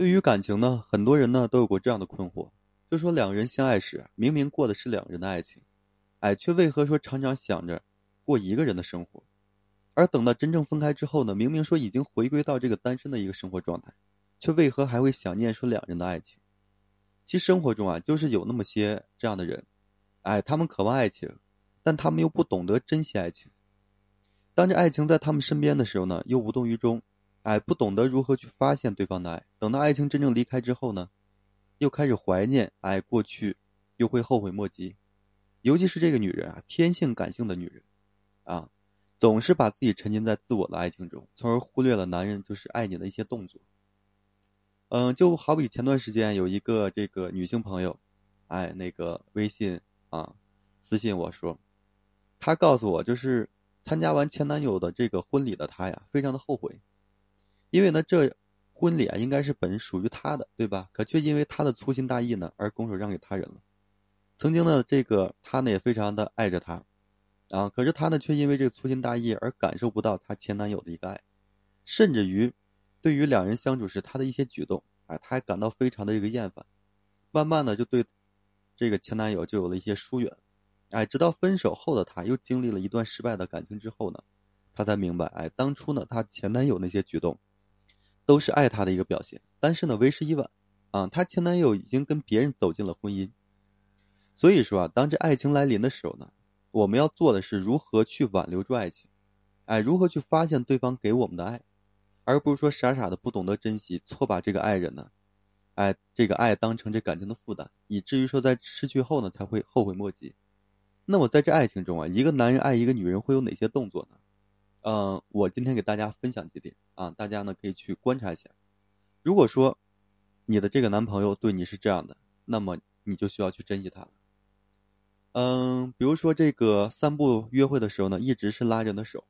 对于感情呢，很多人呢都有过这样的困惑，就说两个人相爱时，明明过的是两个人的爱情，哎，却为何说常常想着过一个人的生活，而等到真正分开之后呢，明明说已经回归到这个单身的一个生活状态，却为何还会想念说两人的爱情？其实生活中啊，就是有那么些这样的人，哎，他们渴望爱情，但他们又不懂得珍惜爱情。当这爱情在他们身边的时候呢，又无动于衷。哎，不懂得如何去发现对方的爱，等到爱情真正离开之后呢，又开始怀念哎过去，又会后悔莫及。尤其是这个女人啊，天性感性的女人，啊，总是把自己沉浸在自我的爱情中，从而忽略了男人就是爱你的一些动作。嗯，就好比前段时间有一个这个女性朋友，哎，那个微信啊私信我说，她告诉我就是参加完前男友的这个婚礼的她呀，非常的后悔。因为呢，这婚礼啊，应该是本属于他的，对吧？可却因为他的粗心大意呢，而拱手让给他人了。曾经呢，这个他呢也非常的爱着他，啊，可是他呢却因为这个粗心大意而感受不到他前男友的一个爱，甚至于，对于两人相处时他的一些举动，啊，他还感到非常的这个厌烦，慢慢的就对这个前男友就有了一些疏远，哎，直到分手后的他又经历了一段失败的感情之后呢，他才明白，哎，当初呢他前男友那些举动。都是爱他的一个表现，但是呢，为时已晚，啊，她前男友已经跟别人走进了婚姻，所以说啊，当这爱情来临的时候呢，我们要做的是如何去挽留住爱情，哎，如何去发现对方给我们的爱，而不是说傻傻的不懂得珍惜，错把这个爱人呢，哎，这个爱当成这感情的负担，以至于说在失去后呢才会后悔莫及。那么在这爱情中啊，一个男人爱一个女人会有哪些动作呢？嗯，我今天给大家分享几点啊，大家呢可以去观察一下。如果说你的这个男朋友对你是这样的，那么你就需要去珍惜他。嗯，比如说这个散步约会的时候呢，一直是拉着你的手，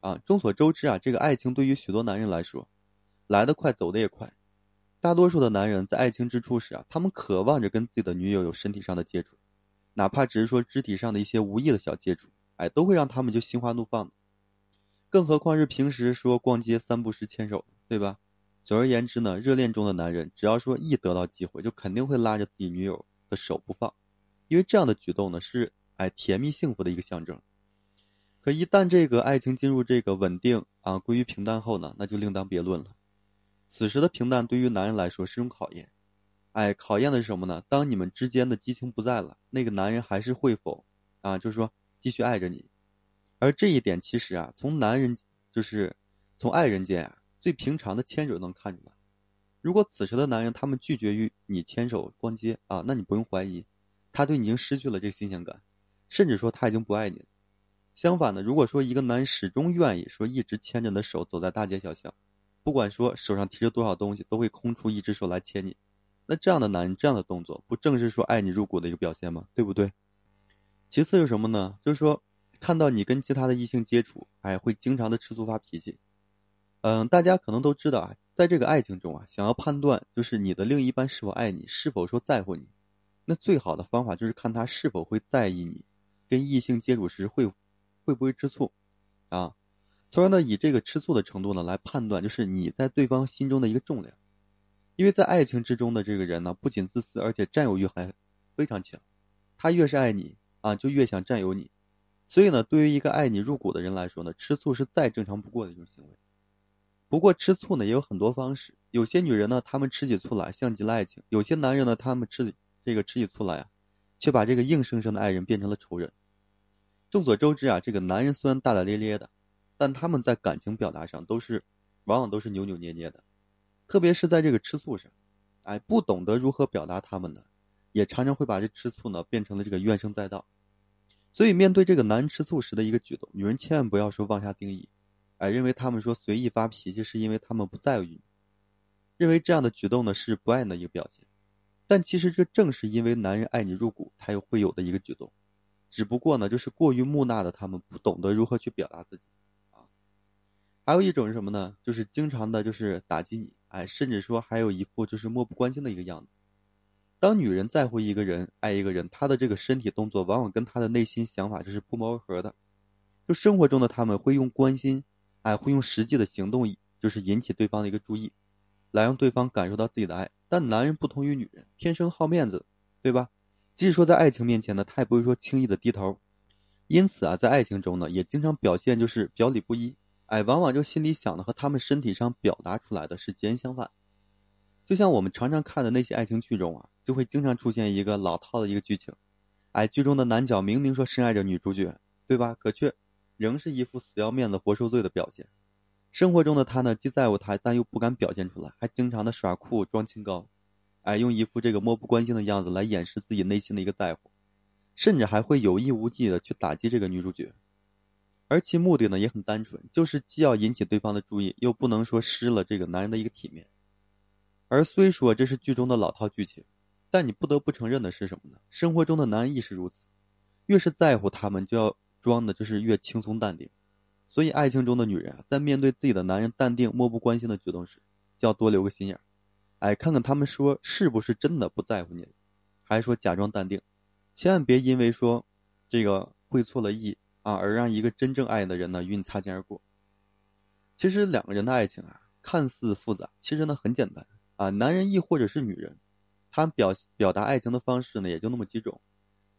啊，众所周知啊，这个爱情对于许多男人来说，来得快，走得也快。大多数的男人在爱情之初时啊，他们渴望着跟自己的女友有身体上的接触，哪怕只是说肢体上的一些无意的小接触，哎，都会让他们就心花怒放的。更何况是平时说逛街、三步是牵手，对吧？总而言之呢，热恋中的男人只要说一得到机会，就肯定会拉着自己女友的手不放，因为这样的举动呢是哎甜蜜幸福的一个象征。可一旦这个爱情进入这个稳定啊归于平淡后呢，那就另当别论了。此时的平淡对于男人来说是种考验，哎，考验的是什么呢？当你们之间的激情不在了，那个男人还是会否啊，就是说继续爱着你？而这一点其实啊，从男人就是从爱人间啊最平常的牵手能看出来。如果此时的男人他们拒绝与你牵手逛街啊，那你不用怀疑，他对你已经失去了这个新鲜感，甚至说他已经不爱你了。相反的，如果说一个男人始终愿意说一直牵着你的手走在大街小巷，不管说手上提着多少东西，都会空出一只手来牵你，那这样的男人这样的动作，不正是说爱你入骨的一个表现吗？对不对？其次是什么呢？就是说。看到你跟其他的异性接触，哎，会经常的吃醋发脾气。嗯，大家可能都知道啊，在这个爱情中啊，想要判断就是你的另一半是否爱你，是否说在乎你，那最好的方法就是看他是否会在意你，跟异性接触时会会不会吃醋，啊，从而呢以这个吃醋的程度呢来判断就是你在对方心中的一个重量。因为在爱情之中的这个人呢，不仅自私，而且占有欲还非常强，他越是爱你啊，就越想占有你。所以呢，对于一个爱你入骨的人来说呢，吃醋是再正常不过的一种行为。不过吃醋呢也有很多方式，有些女人呢，她们吃起醋来像极了爱情；有些男人呢，他们吃这个吃起醋来啊，却把这个硬生生的爱人变成了仇人。众所周知啊，这个男人虽然大大咧咧的，但他们在感情表达上都是，往往都是扭扭捏捏的，特别是在这个吃醋上，哎，不懂得如何表达他们的，也常常会把这吃醋呢变成了这个怨声载道。所以，面对这个男人吃醋时的一个举动，女人千万不要说妄下定义，哎，认为他们说随意发脾气是因为他们不在乎你，认为这样的举动呢是不爱你的一个表现。但其实这正是因为男人爱你入骨才有会有的一个举动，只不过呢就是过于木讷的他们不懂得如何去表达自己，啊，还有一种是什么呢？就是经常的就是打击你，哎，甚至说还有一副就是漠不关心的一个样子。当女人在乎一个人、爱一个人，她的这个身体动作往往跟她的内心想法就是不谋而合的。就生活中的他们会用关心，哎，会用实际的行动，就是引起对方的一个注意。来让对方感受到自己的爱。但男人不同于女人，天生好面子，对吧？即使说在爱情面前呢，他也不会说轻易的低头。因此啊，在爱情中呢，也经常表现就是表里不一，哎，往往就心里想的和他们身体上表达出来的是截然相反。就像我们常常看的那些爱情剧中啊，就会经常出现一个老套的一个剧情，哎，剧中的男角明明说深爱着女主角，对吧？可却仍是一副死要面子活受罪的表现。生活中的他呢，既在乎她，但又不敢表现出来，还经常的耍酷装清高，哎，用一副这个漠不关心的样子来掩饰自己内心的一个在乎。甚至还会有意无意的去打击这个女主角，而其目的呢也很单纯，就是既要引起对方的注意，又不能说失了这个男人的一个体面。而虽说这是剧中的老套剧情，但你不得不承认的是什么呢？生活中的男人亦是如此，越是在乎他们，就要装的就是越轻松淡定。所以爱情中的女人啊，在面对自己的男人淡定漠不关心的举动时，就要多留个心眼儿，哎，看看他们说是不是真的不在乎你，还是说假装淡定。千万别因为说这个会错了意啊，而让一个真正爱的人呢与你擦肩而过。其实两个人的爱情啊，看似复杂，其实呢很简单啊。男人亦或者是女人，他表表达爱情的方式呢也就那么几种。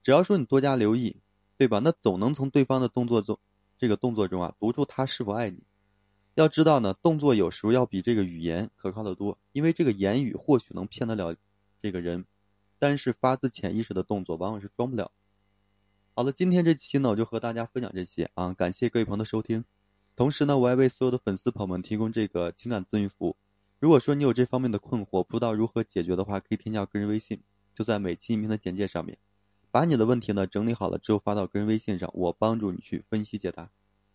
只要说你多加留意，对吧？那总能从对方的动作中，这个动作中啊读出他是否爱你。要知道呢，动作有时候要比这个语言可靠的多，因为这个言语或许能骗得了这个人。但是发自潜意识的动作往往是装不了。好了，今天这期呢，我就和大家分享这些啊，感谢各位朋友的收听。同时呢，我还为所有的粉丝朋友们提供这个情感咨询服务。如果说你有这方面的困惑，不知道如何解决的话，可以添加个人微信，就在每期音频的简介上面，把你的问题呢整理好了之后发到个人微信上，我帮助你去分析解答。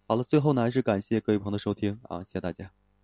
好了，最后呢，还是感谢各位朋友的收听啊，谢谢大家。